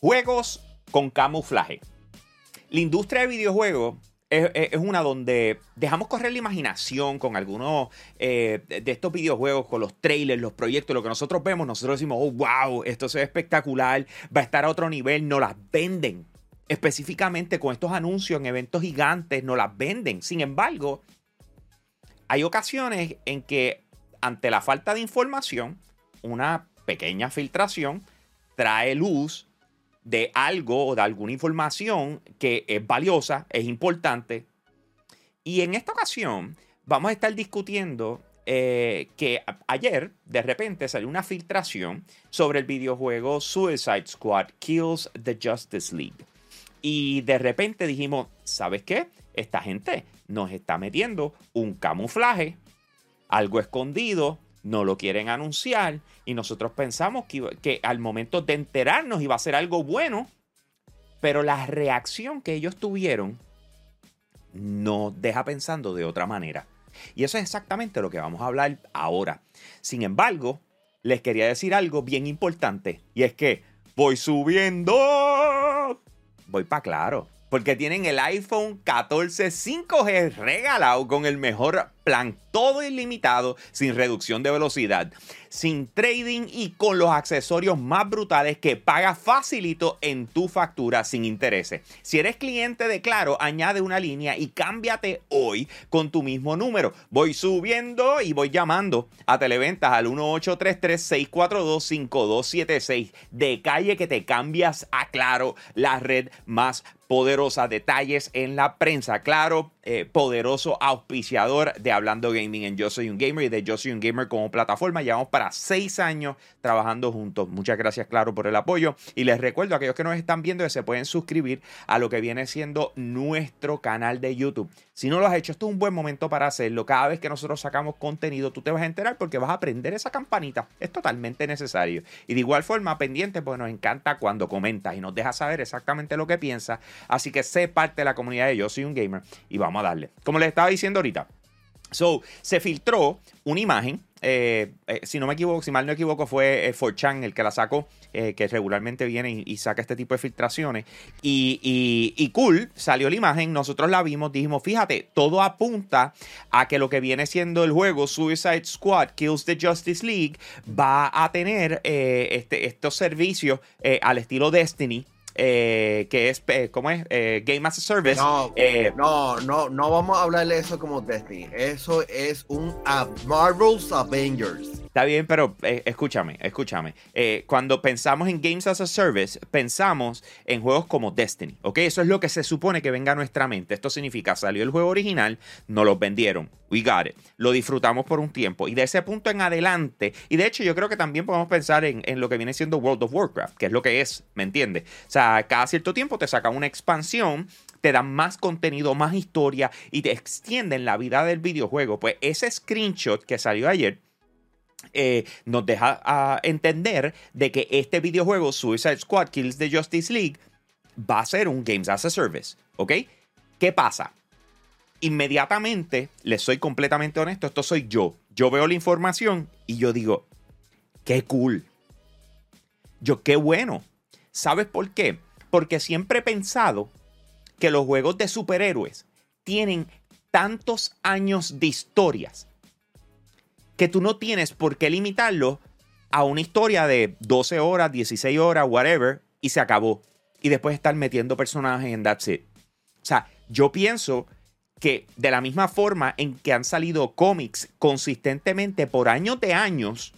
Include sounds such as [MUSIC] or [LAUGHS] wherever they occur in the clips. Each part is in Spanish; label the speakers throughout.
Speaker 1: Juegos con camuflaje. La industria de videojuegos es, una donde dejamos correr la imaginación con algunos eh, de estos videojuegos, con los trailers, los proyectos, lo que nosotros vemos, nosotros decimos, oh, wow, esto se ve espectacular, va a estar a otro nivel, nos las venden. Específicamente con estos anuncios en eventos gigantes, nos las venden. Sin embargo, hay ocasiones en que ante la falta de información, una pequeña filtración trae luz de algo o de alguna información que es valiosa, es importante. Y en esta ocasión vamos a estar discutiendo eh, que ayer de repente salió una filtración sobre el videojuego Suicide Squad Kills the Justice League. Y de repente dijimos, ¿sabes qué? Esta gente nos está metiendo un camuflaje, algo escondido, no lo quieren anunciar y nosotros pensamos que, al momento de enterarnos iba a ser algo bueno, pero la reacción que ellos tuvieron nos deja pensando de otra manera. Y eso es exactamente lo que vamos a hablar ahora. Sin embargo, les quería decir algo bien importante y es que voy subiendo. Voy para claro. Porque tienen el iPhone 14 5G regalado con el mejor plan todo ilimitado, sin reducción de velocidad, sin trading y con los accesorios más brutales que paga facilito en tu factura sin intereses. Si eres cliente de Claro, añade una línea y cámbiate hoy con tu mismo número. Voy subiendo y voy llamando a Televentas al 1833-642-5276. De calle que te cambias a Claro, la red más poderosa. Detalles en la prensa. Claro, eh, poderoso auspiciador de Hablando Gaming en Yo Soy un Gamer y de Yo Soy un Gamer como plataforma. Llevamos para seis años trabajando juntos. Muchas gracias, claro, por el apoyo. Y les recuerdo a aquellos que nos están viendo que se pueden suscribir a lo que viene siendo nuestro canal de YouTube. Si no lo has hecho, esto es un buen momento para hacerlo. Cada vez que nosotros sacamos contenido, tú te vas a enterar porque vas a aprender esa campanita. Es totalmente necesario. Y de igual forma, pendiente, pues nos encanta cuando comentas y nos dejas saber exactamente lo que piensas. Así que sé parte de la comunidad de Yo Soy un Gamer y vamos a darle. Como les estaba diciendo ahorita, so, se filtró una imagen. Eh, eh, si no me equivoco, si mal no equivoco, fue eh, 4chan el que la sacó, eh, que regularmente viene y, saca este tipo de filtraciones. Y, y, cool, salió la imagen, nosotros la vimos, dijimos, fíjate, todo apunta a que lo que viene siendo el juego Suicide Squad Kills the Justice League va a tener este, estos servicios al estilo Destiny eh, que es, eh, ¿cómo es? Eh, Game as a Service.
Speaker 2: No, no, no, no vamos a hablar de eso como Destiny. Eso es un Marvel's Avengers.
Speaker 1: Está bien, pero escúchame, escúchame. cuando pensamos en Games as a Service, pensamos en juegos como Destiny, ¿ok? Eso es lo que se supone que venga a nuestra mente. Esto significa, salió el juego original, nos lo vendieron, we got it, lo disfrutamos por un tiempo y de ese punto en adelante, y de hecho yo creo que también podemos pensar en, en lo que viene siendo World of Warcraft, que es lo que es, ¿me entiendes? O sea, cada cierto tiempo te sacan una expansión, te dan más contenido, más historia y te extienden la vida del videojuego. Pues ese screenshot que salió ayer. Eh, nos deja a entender de que este videojuego Suicide Squad Kills the Justice League va a ser un Games as a Service, ¿ok? ¿Qué pasa? Inmediatamente, les soy completamente honesto, esto soy yo. Yo veo la información y yo digo, qué cool. Yo, qué bueno. ¿Sabes por qué? Porque siempre he pensado que los juegos de superhéroes tienen tantos años de historias que tú no tienes por qué limitarlo a una historia de 12 horas, 16 horas, whatever, y se acabó. Y después estar metiendo personajes en That's It. O sea, yo pienso que de la misma forma en que han salido cómics consistentemente por años de años,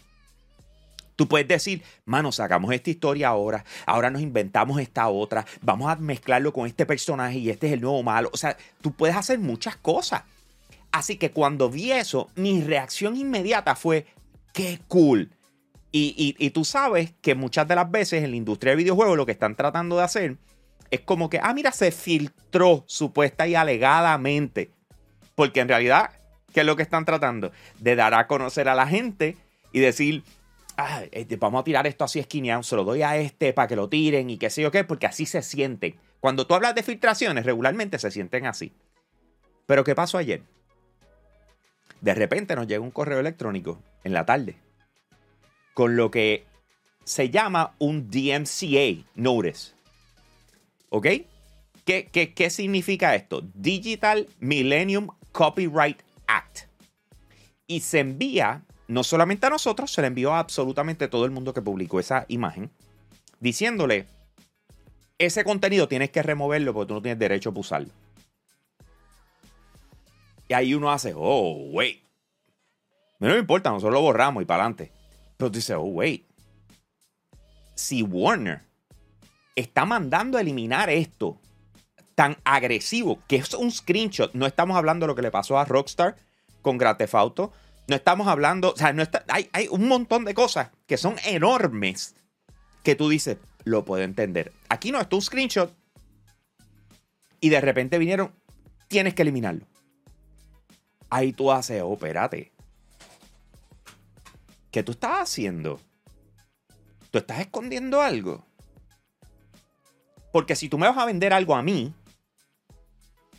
Speaker 1: Tú puedes decir, mano, sacamos esta historia ahora, ahora nos inventamos esta otra, vamos a mezclarlo con este personaje y este es el nuevo malo. O sea, tú puedes hacer muchas cosas. Así que cuando vi eso, mi reacción inmediata fue, qué cool. Y, y, tú sabes que muchas de las veces en la industria de videojuegos lo que están tratando de hacer es como que, ah, mira, se filtró supuesta y alegadamente. Porque en realidad, ¿qué es lo que están tratando? De dar a conocer a la gente y decir, este, vamos a tirar esto así esquineado, se lo doy a este para que lo tiren y qué sé yo qué, porque así se sienten. Cuando tú hablas de filtraciones, regularmente se sienten así. Pero ¿qué pasó ayer? De repente nos llega un correo electrónico en la tarde con lo que se llama un DMCA Notice. ¿Ok? ¿Qué, qué, qué significa esto? Digital Millennium Copyright Act. Y se envía no solamente a nosotros, se le envió a absolutamente todo el mundo que publicó esa imagen, diciéndole, ese contenido tienes que removerlo porque tú no tienes derecho a usarlo. Y ahí uno hace, oh, wait. No me importa, nosotros lo borramos y para adelante. Pero tú dices, oh, wait. Si Warner está mandando a eliminar esto tan agresivo, que es un screenshot, no estamos hablando de lo que le pasó a Rockstar con Grand Theft Auto, no estamos hablando, o sea, no está, hay, un montón de cosas que son enormes que tú dices, lo puedo entender. Aquí no, es un screenshot y de repente vinieron, tienes que eliminarlo. Ahí tú haces, oh, espérate. ¿Qué tú estás haciendo? ¿Tú estás escondiendo algo? Porque si tú me vas a vender algo a mí,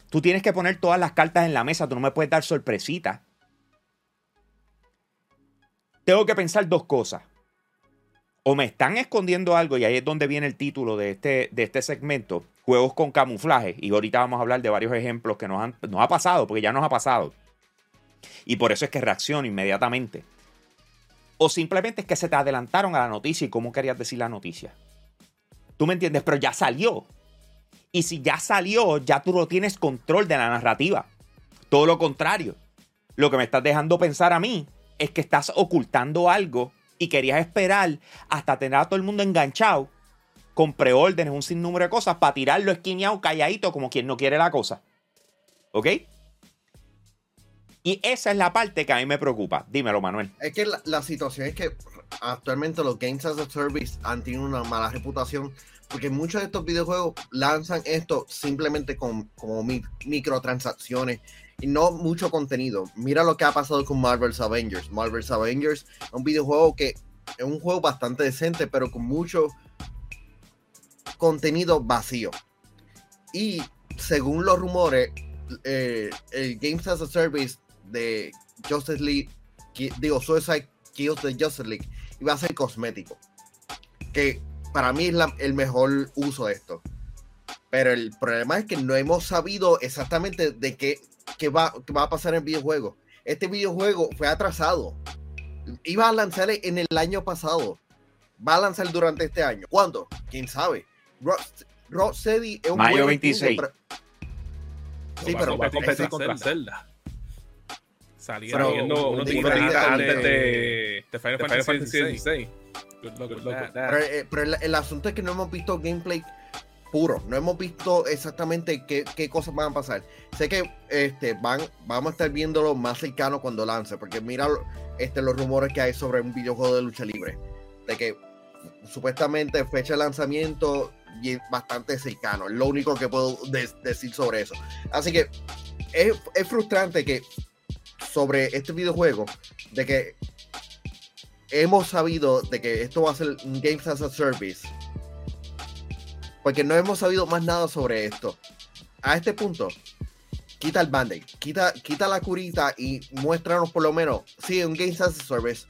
Speaker 1: tú tienes que poner todas las cartas en la mesa, tú no me puedes dar sorpresitas. Tengo que pensar dos cosas. O me están escondiendo algo, y ahí es donde viene el título de este, de este segmento, juegos con camuflaje. Y ahorita vamos a hablar de varios ejemplos que nos, han, nos ha pasado, porque ya nos ha pasado. Y por eso es que reacciono inmediatamente. O simplemente es que se te adelantaron a la noticia y cómo querías decir la noticia. ¿Tú me entiendes? Pero ya salió. Y si ya salió, ya tú no tienes control de la narrativa. Todo lo contrario. Lo que me estás dejando pensar a mí es que estás ocultando algo y querías esperar hasta tener a todo el mundo enganchado con preórdenes, un sinnúmero de cosas para tirarlo esquineado, calladito, como quien no quiere la cosa. ¿Ok? Y esa es la parte que a mí me preocupa. Dímelo, Manuel.
Speaker 2: Es que la, situación es que actualmente los Games as a Service han tenido una mala reputación porque muchos de estos videojuegos lanzan esto simplemente con, como microtransacciones y no mucho contenido. Mira lo que ha pasado con Marvel's Avengers. Marvel's Avengers es un videojuego que es un juego bastante decente, pero con mucho contenido vacío. Y según los rumores, eh, el Games as a Service de Justice League, digo, Suicide Kills de Justice League, iba a ser cosmético. Que para mí es el mejor uso de esto. Pero el problema es que no hemos sabido exactamente de qué, qué, va, qué va a pasar en el videojuego. Este videojuego fue atrasado. Iba a lanzar en el año pasado. Va a lanzar durante este año. ¿Cuándo? ¿Quién sabe? Rocksteady
Speaker 1: es un Mayo 26.
Speaker 3: Sí, pero va a competir contra Zelda. Saliendo unos días antes de, de Final Fantasy XVI.
Speaker 2: Eh, pero, el, asunto es que no hemos visto gameplay puro, no hemos visto exactamente qué, cosas van a pasar. Sé que este, van, vamos a estar viéndolo más cercano cuando lance, porque mira este, los rumores que hay sobre un videojuego de lucha libre, de que supuestamente fecha de lanzamiento y bastante cercano, es lo único que puedo decir sobre eso. Así que es, es frustrante que sobre este videojuego, de que hemos sabido de que esto va a ser un Games as a Service. Porque no hemos sabido más nada sobre esto. A este punto, quita el band quita, quita la curita y muéstranos por lo menos, sí, un Games as a Service.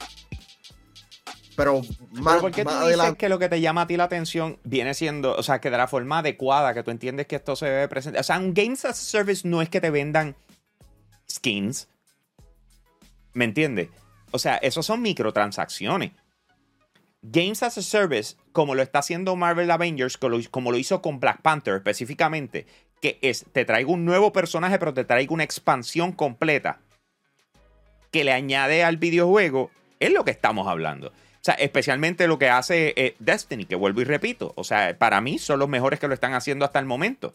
Speaker 2: Pero
Speaker 1: más, ¿por qué tú dices que lo que te llama a ti la atención viene siendo, o sea, que de la forma adecuada, que tú entiendes que esto se debe presentar? O sea, un Games as a Service no es que te vendan skins. ¿Me entiendes? O sea, esos son microtransacciones. Games as a Service, como lo está haciendo Marvel Avengers, como lo hizo con Black Panther específicamente, que es, te traigo un nuevo personaje, pero te traigo una expansión completa que le añade al videojuego, es lo que estamos hablando. O sea, especialmente lo que hace eh, Destiny, que vuelvo y repito. O sea, para mí son los mejores que lo están haciendo hasta el momento.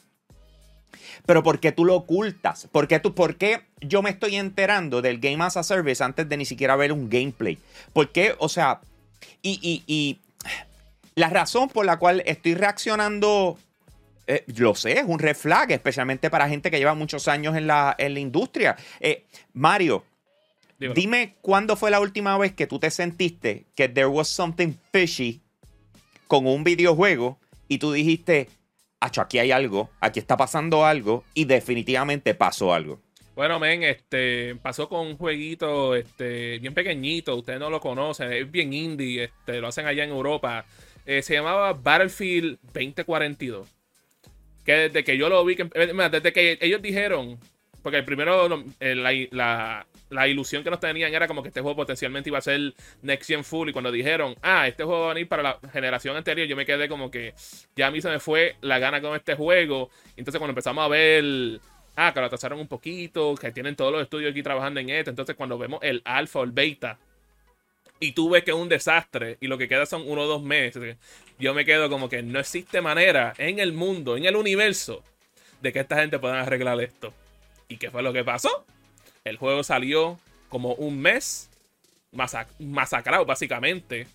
Speaker 1: Pero ¿por qué tú lo ocultas? ¿Por qué, tú, ¿Por qué yo me estoy enterando del Game as a Service antes de ni siquiera ver un gameplay? ¿Por qué? O sea, y, la razón por la cual estoy reaccionando, eh, lo sé, es un red flag, especialmente para gente que lleva muchos años en la, en la industria. Eh, Mario, dime cuándo fue la última vez que tú te sentiste que there was something fishy con un videojuego y tú dijiste, aquí hay algo, aquí está pasando algo y definitivamente pasó algo.
Speaker 3: Bueno, men, este pasó con un jueguito este, bien pequeñito, ustedes no lo conocen, es bien indie, este, lo hacen allá en Europa. Eh, se llamaba Battlefield 2042. Que desde que yo lo vi, eh, desde que ellos dijeron, porque primero eh, la, la, ilusión que nos tenían era como que este juego potencialmente iba a ser Next Gen Full. Y cuando dijeron, ah, este juego va a venir para la generación anterior, yo me quedé como que ya a mí se me fue la gana con este juego. Entonces, cuando empezamos a ver ah, que lo atrasaron un poquito, que tienen todos los estudios aquí trabajando en esto. Entonces, cuando vemos el alfa o el beta y tú ves que es un desastre y lo que queda son uno o dos meses, yo me quedo como que no existe manera en el mundo, en el universo, de que esta gente pueda arreglar esto. ¿Y qué fue lo que pasó? El juego salió como un mes masacrado, básicamente.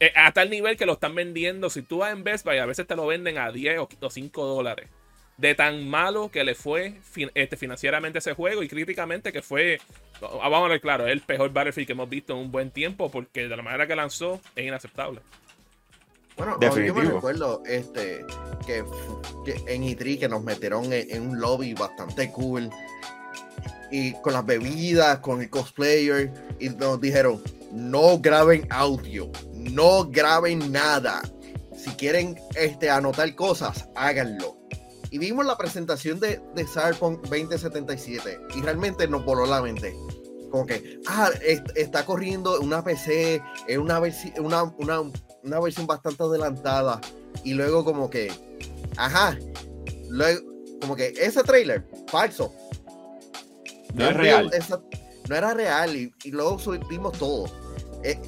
Speaker 3: Eh, hasta el nivel que lo están vendiendo. Si tú vas en Best Buy, a veces te lo venden a 10 o 5 dólares de tan malo que le fue este, financieramente ese juego y críticamente que fue, vamos a ver claro, el peor Battlefield que hemos visto en un buen tiempo porque de la manera que lanzó es inaceptable.
Speaker 2: Bueno, yo me recuerdo este, que, en E3 que nos metieron en, un lobby bastante cool y con las bebidas, con el cosplayer y nos dijeron, no graben audio, no graben nada. Si quieren este, anotar cosas, háganlo y vimos la presentación de, de Cyberpunk 2077 y realmente nos voló la mente. Como que, ah, está corriendo una PC, es una, una, una, una versión bastante adelantada. Y luego como que, ajá, luego como que ese trailer, falso.
Speaker 1: No, es real.
Speaker 2: no era real y, y luego subimos todo. Eh,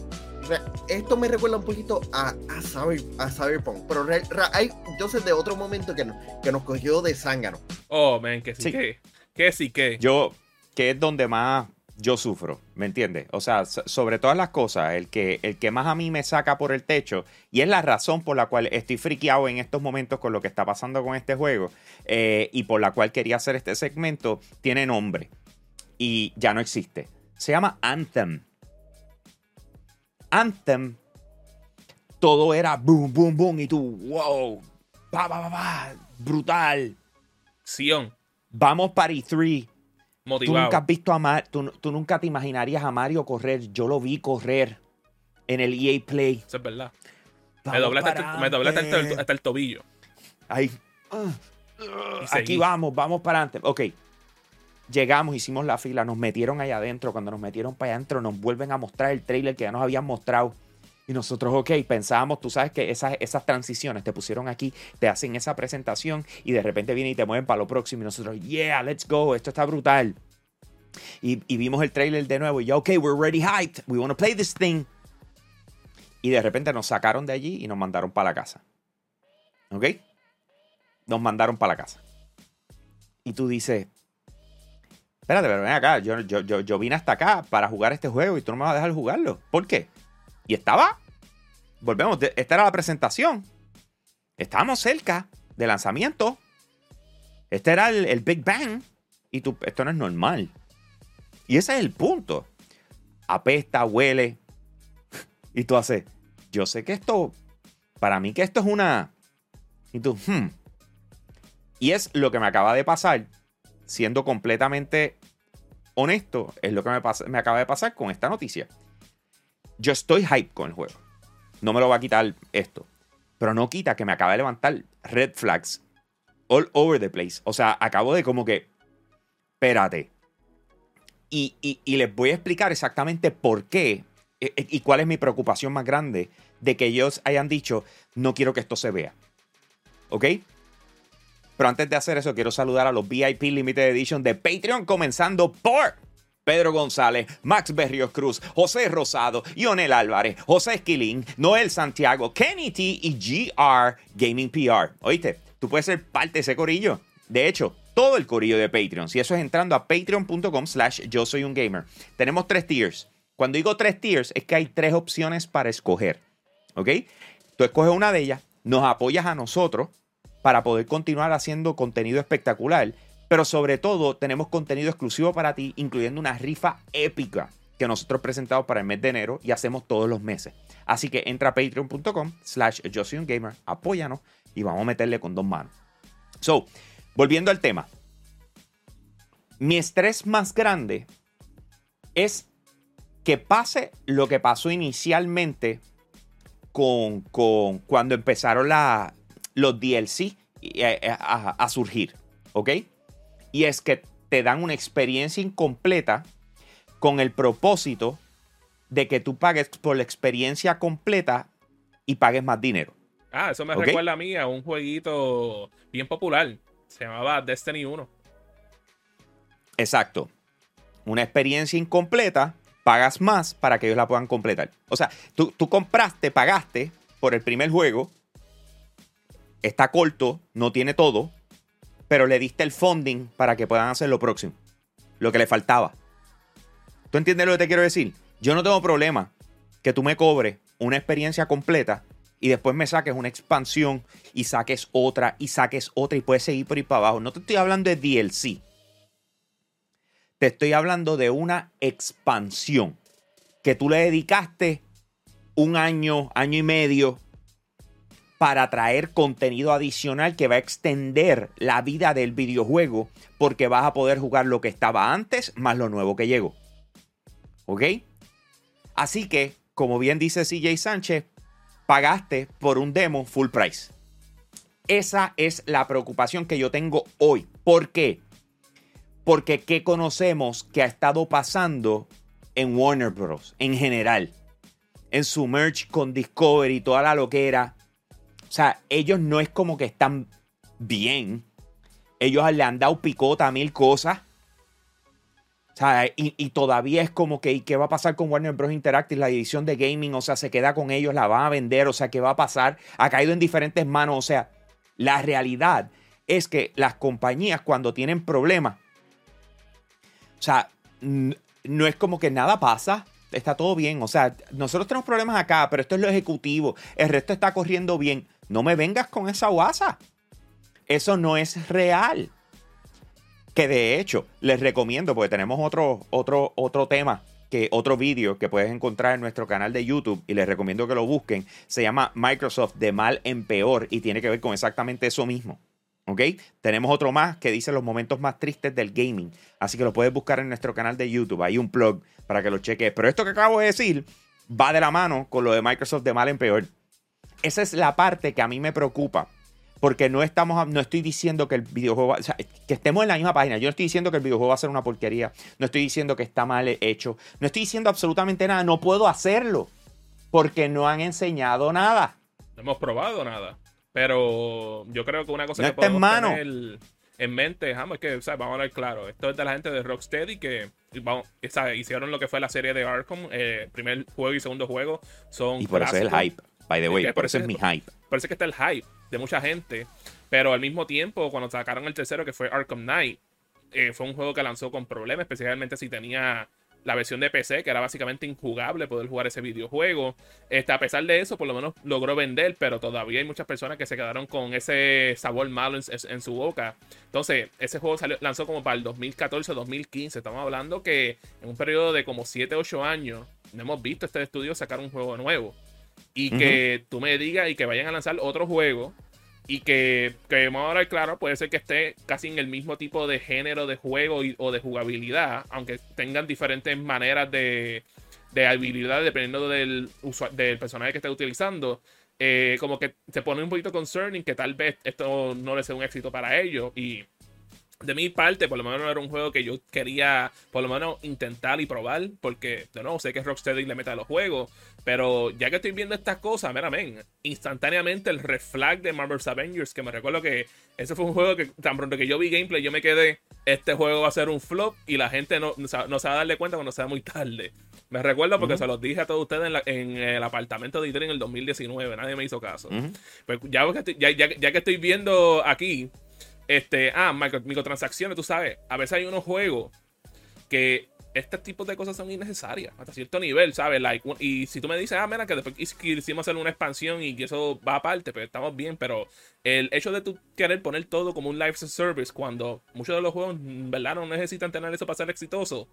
Speaker 2: esto me recuerda un poquito a, a, Cyberpunk, pero hay, yo sé de otro momento que, que nos cogió de zángano.
Speaker 3: Oh, man, que sí, que, que sí que.
Speaker 1: Yo, que es donde más yo sufro, ¿me entiendes? O sea, sobre todas las cosas, el que, el que más a mí me saca por el techo, y es la razón por la cual estoy friqueado en estos momentos con lo que está pasando con este juego, eh, y por la cual quería hacer este segmento, tiene nombre, y ya no existe. Se llama Anthem. Anthem, todo era boom, boom, boom. Y tú, wow, va, va, va, va, brutal.
Speaker 3: Sion.
Speaker 1: Vamos para E3. Motivado. Tú nunca has visto a tú, nunca te imaginarías a Mario correr. Yo lo vi correr en el EA Play.
Speaker 3: Eso es verdad. me doblaste, hasta, el, tobillo.
Speaker 1: Ahí. aquí vamos, vamos para adelante. Ok. Llegamos, hicimos la fila, nos metieron allá adentro. Cuando nos metieron para allá adentro, nos vuelven a mostrar el trailer que ya nos habían mostrado. Y nosotros, ok, pensábamos, tú sabes que esas, esas transiciones te pusieron aquí, te hacen esa presentación y de repente vienen y te mueven para lo próximo. Y nosotros, yeah, let's go, esto está brutal. Y, vimos el trailer de nuevo y ya, ok, we're ready hyped, we want to play this thing. Y de repente nos sacaron de allí y nos mandaron para la casa. ¿Ok? Nos mandaron para la casa. Y tú dices, espérate, pero ven acá, yo, yo, yo, vine hasta acá para jugar este juego y tú no me vas a dejar jugarlo. ¿Por qué? Y estaba, volvemos, esta era la presentación. Estábamos cerca del lanzamiento. Este era el, Big Bang. Y tú, esto no es normal. Y ese es el punto. Apesta, huele. [LAUGHS] Y tú haces, yo sé que esto, para mí que esto es una... Y tú, hmm. Y es lo que me acaba de pasar siendo completamente honesto, es lo que me, me acaba de pasar con esta noticia. Yo estoy hype con el juego. No me lo va a quitar esto. Pero no quita que me acaba de levantar red flags all over the place. O sea, acabo de como que, espérate. Y, y, les voy a explicar exactamente por qué e, e, y cuál es mi preocupación más grande de que ellos hayan dicho, no quiero que esto se vea. ¿Ok? Pero antes de hacer eso, quiero saludar a los VIP Limited Edition de Patreon, comenzando por Pedro González, Max Berrios Cruz, José Rosado, Ionel Álvarez, José Esquilín, Noel Santiago, Kenny T y GR Gaming PR. Oíste, tú puedes ser parte de ese corillo. De hecho, todo el corillo de Patreon. Si eso es entrando a patreon.com slash yo soy un gamer. Tenemos tres tiers. Cuando digo tres tiers es que hay tres opciones para escoger. ¿Ok? Tú escoges una de ellas, nos apoyas a nosotros para poder continuar haciendo contenido espectacular. Pero sobre todo tenemos contenido exclusivo para ti, incluyendo una rifa épica que nosotros presentamos para el mes de enero y hacemos todos los meses. Así que entra a patreon.com slash gamer, apóyanos y vamos a meterle con dos manos. So, volviendo al tema. Mi estrés más grande es que pase lo que pasó inicialmente con, cuando empezaron la, los DLC eh, eh, a, surgir, ¿ok? Y es que te dan una experiencia incompleta con el propósito de que tú pagues por la experiencia completa y pagues más dinero.
Speaker 3: Ah, eso me recuerda a mí a un jueguito bien popular. Se llamaba Destiny 1.
Speaker 1: Exacto. Una experiencia incompleta, pagas más para que ellos la puedan completar. O sea, tú, tú compraste, pagaste por el primer juego. Está corto, no tiene todo, pero le diste el funding para que puedan hacer lo próximo. Lo que le faltaba. ¿Tú entiendes lo que te quiero decir? Yo no tengo problema que tú me cobres una experiencia completa y después me saques una expansión y saques otra y saques otra y puedes seguir por ahí para abajo. No te estoy hablando de DLC. Te estoy hablando de una expansión que tú le dedicaste un año, año y medio para traer contenido adicional que va a extender la vida del videojuego porque vas a poder jugar lo que estaba antes más lo nuevo que llegó. ¿Ok? Así que, como bien dice CJ Sánchez, pagaste por un demo full price. Esa es la preocupación que yo tengo hoy. ¿Por qué? Porque ¿qué conocemos que ha estado pasando en Warner Bros. en general? En su merch con Discovery toda la loquera. O sea, ellos no es como que están bien. Ellos le han dado picota a mil cosas. O sea, y, todavía es como que, ¿y qué va a pasar con Warner Bros. Interactive? La edición de gaming, o sea, se queda con ellos, la van a vender, o sea, ¿qué va a pasar? Ha caído en diferentes manos, o sea, la realidad es que las compañías cuando tienen problemas, o sea, no es como que nada pasa, está todo bien, o sea, nosotros tenemos problemas acá, pero esto es lo ejecutivo, el resto está corriendo bien. No me vengas con esa guasa. Eso no es real. Que de hecho, les recomiendo, porque tenemos otro, otro, otro tema, que otro vídeo que puedes encontrar en nuestro canal de YouTube y les recomiendo que lo busquen. Se llama Microsoft de mal en peor y tiene que ver con exactamente eso mismo. ¿Ok? Tenemos otro más que dice los momentos más tristes del gaming. Así que lo puedes buscar en nuestro canal de YouTube. Hay un plug para que lo cheques. Pero esto que acabo de decir va de la mano con lo de Microsoft de mal en peor. Esa es la parte que a mí me preocupa porque no estamos, no estoy diciendo que el videojuego, o sea, que estemos en la misma página. Yo no estoy diciendo que el videojuego va a ser una porquería. No estoy diciendo que está mal hecho. No estoy diciendo absolutamente nada. No puedo hacerlo porque no han enseñado nada.
Speaker 3: No hemos probado nada. Pero yo creo que una cosa que podemos en tener en mente, es que, vamos a ver claro, esto es de la gente de Rocksteady que hicieron lo que fue la serie de Arkham, eh, primer juego y segundo juego son
Speaker 1: Y por eso es el hype, by the way, por eso es mi hype.
Speaker 3: Parece que está el hype de mucha gente. Pero al mismo tiempo, cuando sacaron el tercero, que fue Arkham Knight, eh, fue un juego que lanzó con problemas, especialmente si tenía la versión de PC, que era básicamente injugable poder jugar ese videojuego. Este, a pesar de eso, por lo menos logró vender, pero todavía hay muchas personas que se quedaron con ese sabor malo en, su boca. Entonces, ese juego lanzó como para el 2014-2015. Estamos hablando que en un periodo de como 7-8 años, no hemos visto este estudio sacar un juego nuevo y que tú me digas y que vayan a lanzar otro juego y que, que vamos a hablar claro, puede ser que esté casi en el mismo tipo de género de juego o de jugabilidad, aunque tengan diferentes maneras de, de habilidad dependiendo del, del personaje que esté utilizando. Eh, como que se pone un poquito concerning que tal vez esto no le sea un éxito para ellos y de mi parte, por lo menos no era un juego que yo quería, por lo menos, intentar y probar, porque, de nuevo, sé que Rocksteady le mete a los juegos, pero ya que estoy viendo estas cosas, mira, men, instantáneamente el reflag de Marvel's Avengers, que me recuerdo que ese fue un juego que tan pronto que yo vi gameplay, yo me quedé, este juego va a ser un flop y la gente no, no, se va a darle cuenta cuando sea muy tarde. Me recuerdo porque se los dije a todos ustedes en, el apartamento de Idris en el 2019, nadie me hizo caso. Pues ya, ya, ya que estoy viendo aquí este, ah, microtransacciones, tú sabes. A veces hay unos juegos que este tipo de cosas son innecesarias hasta cierto nivel, ¿sabes? Like, y si tú me dices, ah, mira, que después quisimos hacer una expansión y que eso va aparte, pues estamos bien, pero el hecho de tú querer poner todo como un live service cuando muchos de los juegos, ¿verdad? No necesitan tener eso para ser exitoso,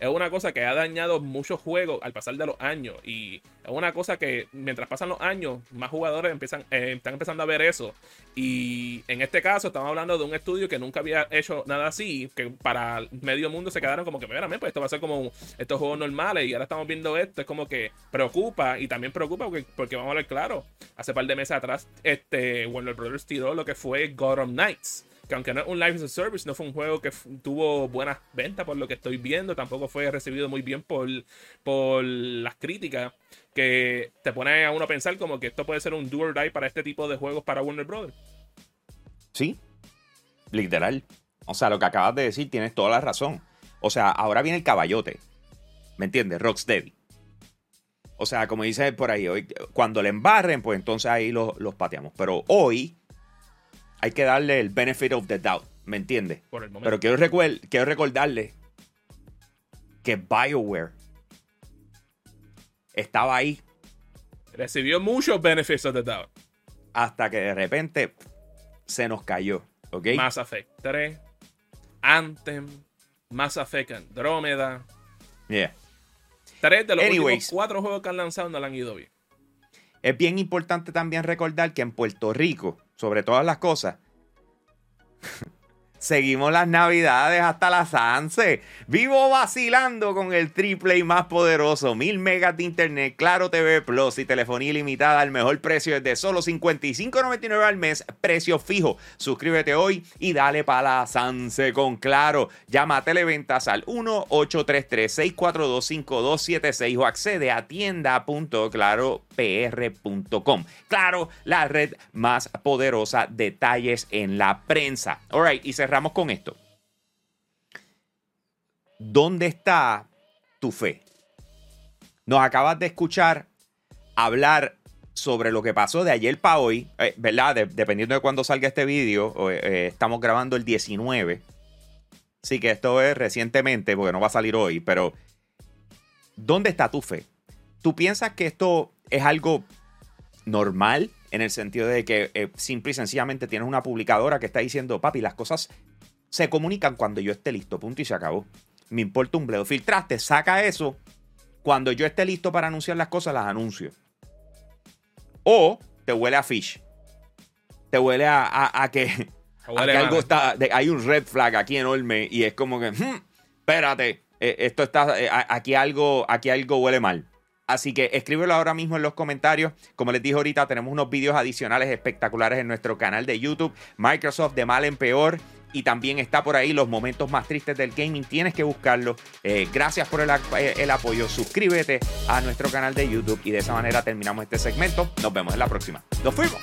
Speaker 3: es una cosa que ha dañado muchos juegos al pasar de los años y es una cosa que mientras pasan los años, más jugadores empiezan, eh, están empezando a ver eso. Y en este caso, estamos hablando de un estudio que nunca había hecho nada así, que para medio mundo se quedaron como que, mira, pues esto va a ser como estos juegos normales y ahora estamos viendo esto, es como que preocupa y también preocupa porque, porque vamos a ver claro, hace par de meses atrás, este Warner Brothers tiró lo que fue Gotham Knights que aunque no es un live as a service, no fue un juego que tuvo buenas ventas por lo que estoy viendo, tampoco fue recibido muy bien por, por las críticas, que te pone a uno a pensar como que esto puede ser un do or die para este tipo de juegos para Warner Brothers.
Speaker 1: Sí, literal. O sea, lo que acabas de decir tienes toda la razón. O sea, ahora viene el caballote. ¿Me entiendes? Rocksteady. O sea, como dice por ahí, hoy, cuando le embarren, pues entonces ahí los, pateamos. Pero hoy hay que darle el benefit of the doubt. ¿Me entiendes? Pero quiero, quiero recordarle que BioWare estaba ahí.
Speaker 3: Recibió muchos benefits of the doubt.
Speaker 1: Hasta que de repente se nos cayó. ¿Ok?
Speaker 3: Mass Effect 3, Anthem, Mass Effect Andromeda.
Speaker 1: Yeah.
Speaker 3: Tres de los últimos cuatro juegos que han lanzado no le han ido bien.
Speaker 1: Es bien importante también recordar que en Puerto Rico, sobre todas las cosas, Seguimos las navidades hasta las 11. Vivo vacilando con el triple y más poderoso. Mil megas de internet, Claro TV Plus y telefonía ilimitada al mejor precio desde solo 55.99 al mes. Precio fijo. Suscríbete hoy y dale para la Sanse con Claro. Llama a Televentas al 1-833-642-5276 o accede a tienda.claropr.com. Claro, la red más poderosa. Detalles en la prensa. Alright, y cerramos con esto. ¿Dónde está tu fe? Nos acabas de escuchar hablar sobre lo que pasó de ayer para hoy, eh, ¿verdad? dependiendo de cuándo salga este vídeo, eh, estamos grabando el 19. Sí que esto es recientemente, porque no va a salir hoy, pero ¿dónde está tu fe? ¿Tú piensas que esto es algo normal? en el sentido de que eh, simple y sencillamente tienes una publicadora que está diciendo, papi, las cosas se comunican cuando yo esté listo, punto y se acabó. Me importa un bledo. Filtraste, saca eso. Cuando yo esté listo para anunciar las cosas, las anuncio. O te huele a fish. Te huele a, [LAUGHS] que, algo está. hay un red flag aquí enorme y es como que, hmm, espérate, eh, esto está. Eh, aquí, algo, aquí algo huele mal. Así que escríbelo ahora mismo en los comentarios. Como les dije ahorita, tenemos unos vídeos adicionales espectaculares en nuestro canal de YouTube. Microsoft de mal en peor. Y también está por ahí los momentos más tristes del gaming. Tienes que buscarlo. Eh, gracias por el, eh, el apoyo. Suscríbete a nuestro canal de YouTube. Y de esa manera terminamos este segmento. Nos vemos en la próxima. Nos fuimos.